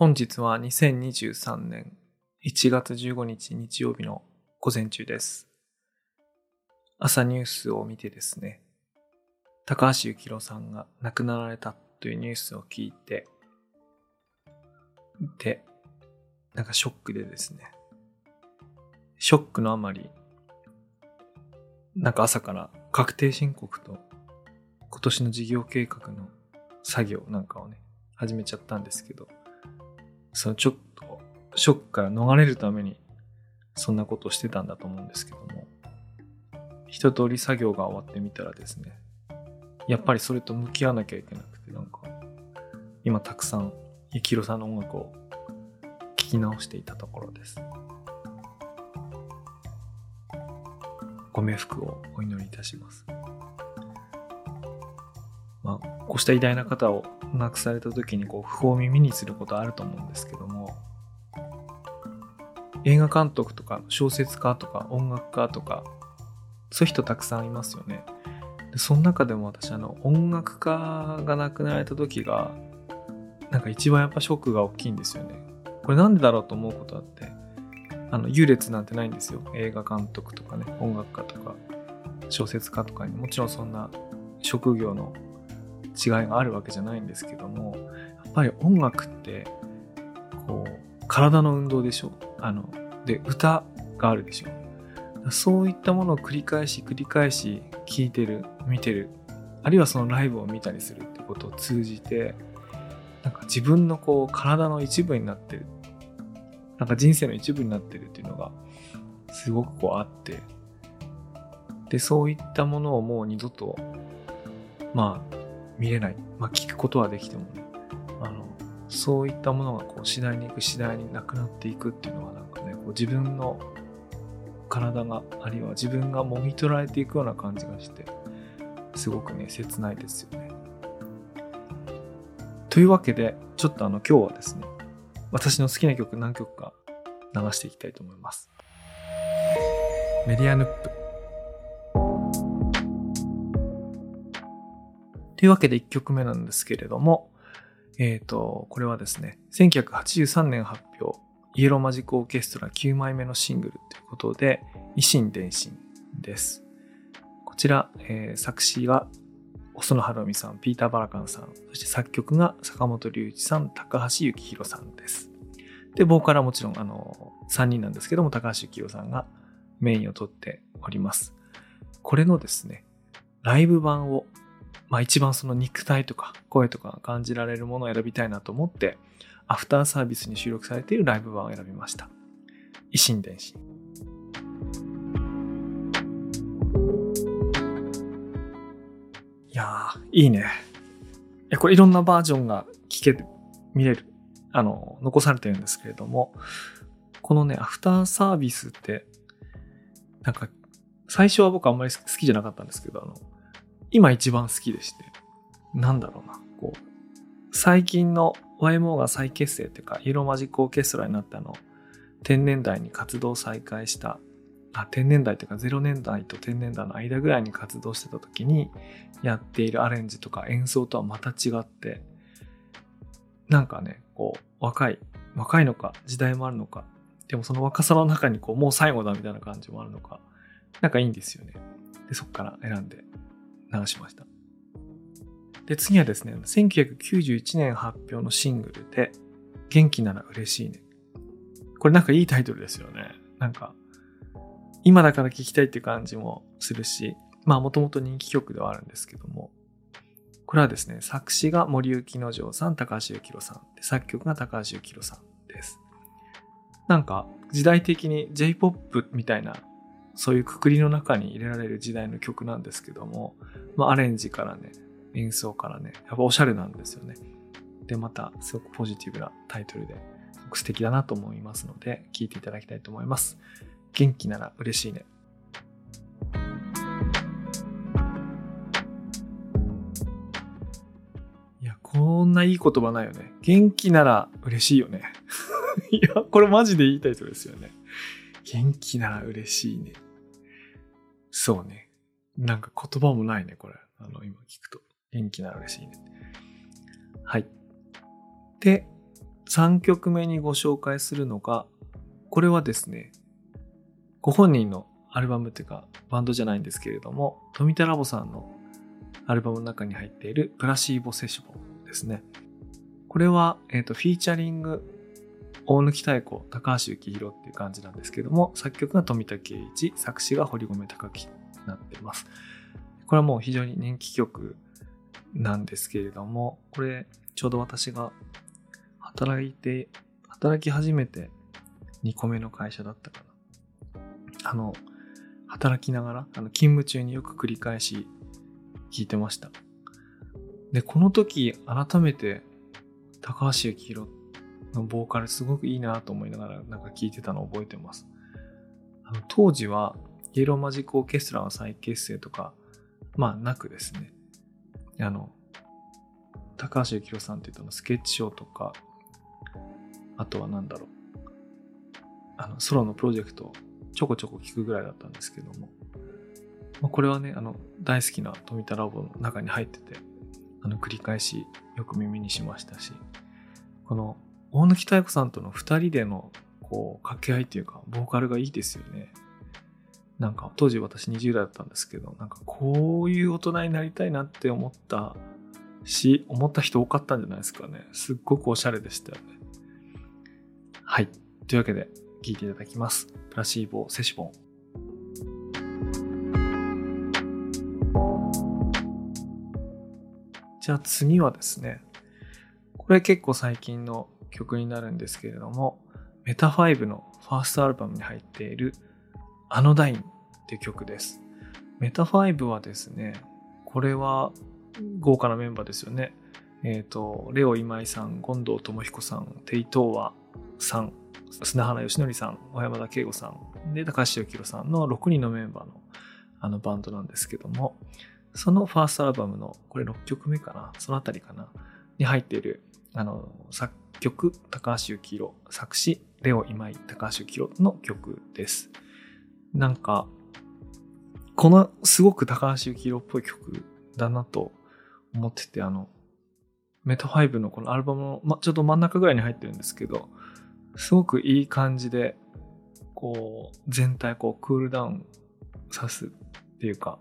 本日は2023年1月15日日曜日の午前中です。朝ニュースを見てですね、高橋幸宏さんが亡くなられたというニュースを聞いて、で、なんかショックでですね、ショックのあまり、なんか朝から確定申告と今年の事業計画の作業なんかをね、始めちゃったんですけど、そのちょっとショックから逃れるためにそんなことをしてたんだと思うんですけども、一通り作業が終わってみたらですね、やっぱりそれと向き合わなきゃいけなくて、なんか、今たくさん、ゆきろさんの音楽を聴き直していたところです。ご冥福をお祈りいたします。うした偉大な方を亡くされた時にこう不法耳にすることあると思うんですけども、映画監督とか小説家とか音楽家とか、そういう人たくさんいますよね。でその中でも私、あの、音楽家が亡くなられた時が、なんか一番やっぱショックが大きいんですよね。これなんでだろうと思うことあって、あの、優劣なんてないんですよ。映画監督とかね、音楽家とか、小説家とかにもちろんそんな職業の違いがあるわけじゃないんですけども、やっぱり音楽って、こう、体の運動でしょ？あの、で、歌があるでしょ？そういったものを繰り返し繰り返し聞いてる、見てる、あるいはそのライブを見たりするってことを通じて、なんか自分のこう体の一部になってる。なんか人生の一部になってるっていうのがすごくこうあって、で、そういったものをもう二度と、まあ、見れない。まあ、聞くことはできてもね、あの、そういったものがこう次第に行く次第になくなっていくっていうのはなんかね、こう自分の体が、あるいは自分がもぎ取られていくような感じがして、すごくね、切ないですよね。というわけで、ちょっとあの今日はですね、私の好きな曲何曲か流していきたいと思います。メディアヌップ。というわけで1曲目なんですけれども、えっ、と、これはですね、1983年発表、イエローマジックオーケストラ9枚目のシングルということで、維新伝心です。こちら、えー作詞が細野晴臣さん、ピーター・バラカンさん、そして作曲が坂本龍一さん、高橋幸宏さんです。で、ボーカルはもちろん、あの、3人なんですけども、高橋幸宏さんがメインを取っております。これのですね、ライブ版を、まあ一番その肉体とか声とか感じられるものを選びたいなと思って、アフターサービスに収録されているライブ版を選びました。維新伝心。いや、いいね。い、これいろんなバージョンが聞ける、見れる、あの、残されてるんですけれども、このね、アフターサービスって、なんか、最初は僕あんまり好きじゃなかったんですけど、あの、今一番好きでして、なんだろうな、こう、最近の YMO が再結成っていうか、イエローマジックオーケストラになったの、天年代に活動再開した、あ、天年代っていうか0年代と天年代の間ぐらいに活動してた時にやっているアレンジとか演奏とはまた違って、なんかね、こう、若い、若いのか、時代もあるのか、でもその若さの中にこう、もう最後だみたいな感じもあるのか、なんかいいんですよね。で、そっから選んで流しました。で、次はですね、1991年発表のシングルで、元気なら嬉しいね。これなんかいいタイトルですよね。なんか、今だから聴きたいって感じもするし、まあもともと人気曲ではあるんですけども、これはですね、作詞が森幸之丞さん、高橋幸宏さん、で作曲が高橋幸宏さんです。なんか、時代的に J-POP みたいな、そういうくくりの中に入れられる時代の曲なんですけども、まあアレンジからね、演奏からね、やっぱおしゃれなんですよね。で、また、すごくポジティブなタイトルで、すごく素敵だなと思いますので、聴いていただきたいと思います。元気なら嬉しいね。いや、こんないい言葉ないよね。元気なら嬉しいよね。いや、これマジでいいタイトルですよね。元気なら嬉しいね。そうね。なんか言葉もないね、これ。あの、今聞くと。元気なら嬉しいね。はい。で、3曲目にご紹介するのが、これはですね、ご本人のアルバムっていうか、バンドじゃないんですけれども、富田ラボさんのアルバムの中に入っているプラシーボセッションですね。これは、えっ、ー、と、フィーチャリング、大貫太鼓、高橋幸宏っていう感じなんですけども、作曲が富田圭一、作詞が堀米隆樹になってます。これはもう非常に人気曲なんですけれども、これ、ちょうど私が働いて、働き始めて2個目の会社だったかな。あの、働きながら、あの、勤務中によく繰り返し聞いてました。で、この時、改めて、高橋幸宏っのボーカルすごくいいなと思いながら、なんか聞いてたのを覚えてます。あの当時は、イエローマジックオーケストラの再結成とか、まあなくですね、あの、高橋幸宏さんって言うとスケッチショーとか、あとは何だろう。あの、ソロのプロジェクトをちょこちょこ聞くぐらいだったんですけども。まあ、これはね、あの、大好きな富田ラボの中に入ってて、あの、繰り返しよく耳にしましたし、この、大貫妙子さんとの二人での、こう、掛け合いっていうか、ボーカルがいいですよね。なんか、当時私20代だったんですけど、なんか、こういう大人になりたいなって思ったし、思った人多かったんじゃないですかね。すっごくおしゃれでしたよね。はい。というわけで、聴いていただきます。プラシーボーセシボン。じゃあ次はですね、これ結構最近の曲になるんですけれども、メタファイブのファーストアルバムに入っているアノダインっていう曲です。メタファイブはですね、これは豪華なメンバーですよね。えっ、ー、と、レオ今井さん、権藤智彦さん、テイトーワさん、砂原義則さん、小山田圭吾さん、で、高橋幸宏さんの6人のメンバーのあのバンドなんですけども、そのファーストアルバムの、これ6曲目かなそのあたりかなに入っている、あの、作曲、高橋幸宏、作詞、レオ今井、高橋幸宏の曲です。なんか、このすごく高橋幸宏っぽい曲だなと思ってて、あの、メタ5のこのアルバムの、ま、ちょっと真ん中ぐらいに入ってるんですけど、すごくいい感じで、こう、全体こう、クールダウンさすっていうか、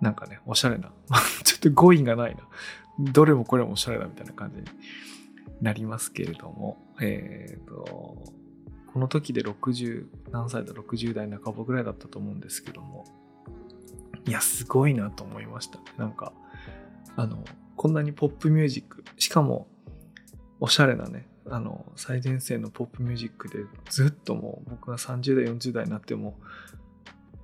なんかね、おしゃれな。ちょっと語彙がないな。どれもこれもおしゃれだみたいな感じになりますけれども、え、ー、と、この時で60、何歳だ、60代半ばぐらいだったと思うんですけども、いや、すごいなと思いました。なんか、あの、こんなにポップミュージック、しかも、おしゃれなね、あの、最前線のポップミュージックでずっともう僕が30代、40代になっても、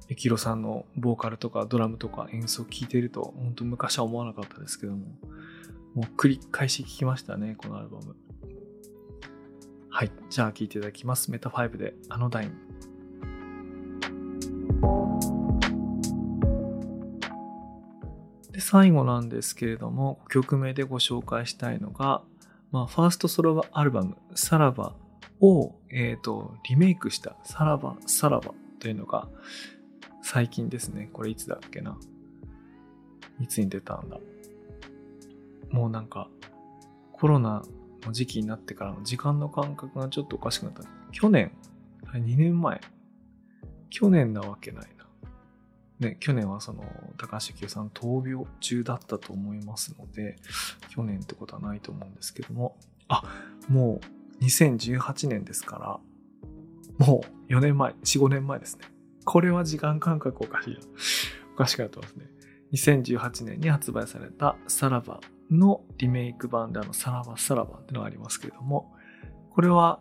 エキロさんのボーカルとかドラムとか演奏を聴いてると、本当昔は思わなかったですけども、もう繰り返し聴きましたね、このアルバム。はい。じゃあ聴いていただきます。メタ5でアノダイン。で、最後なんですけれども、曲名でご紹介したいのが、まあ、ファーストソロアルバム、さらばを、えっ、ー、と、リメイクしたさらば、さらばというのが、最近ですね。これいつだっけな？いつに出たんだ？もうなんか、コロナの時期になってからの時間の感覚がちょっとおかしくなった。去年 ?2 年前去年なわけないな。ね、去年はその、高橋幸さん闘病中だったと思いますので、去年ってことはないと思うんですけども、あ、もう2018年ですから、もう4年前、4、5年前ですね。これは時間感覚おかしいな。おかしくなってますね。2018年に発売されたさらばのリメイク版であのさらばさらばってのがありますけれども、これは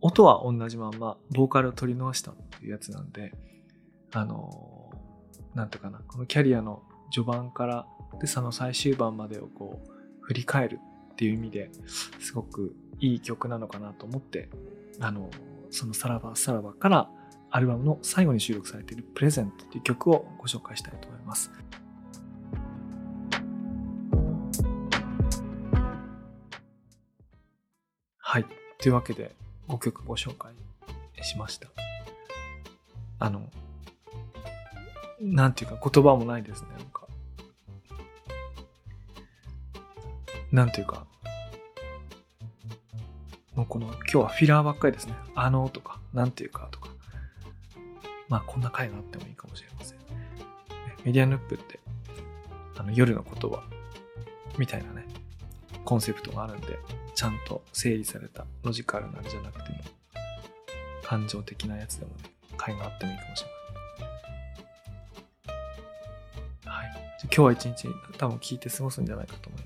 音は同じまんまボーカルを取り直したっていうやつなんで、あのなんていうかな、このキャリアの序盤からで、その最終盤までをこう、振り返るっていう意味ですごくいい曲なのかなと思って、あの、そのさらばさらばからアルバムの最後に収録されているプレゼントっていう曲をご紹介したいと思います。はい。というわけで5曲ご紹介しました。あの、なんていうか言葉もないですね、なんか。なんていうか、もうこの、今日はフィラーばっかりですね。あのとか、なんていうかとか。まあ、こんな回があってもいいかもしれません。メディアヌップって、あの、夜の言葉、みたいなね、コンセプトがあるんで、ちゃんと整理されたロジカルなんじゃなくても、感情的なやつでもね、回があってもいいかもしれない。はい。じゃ今日は一日多分聞いて過ごすんじゃないかと思います。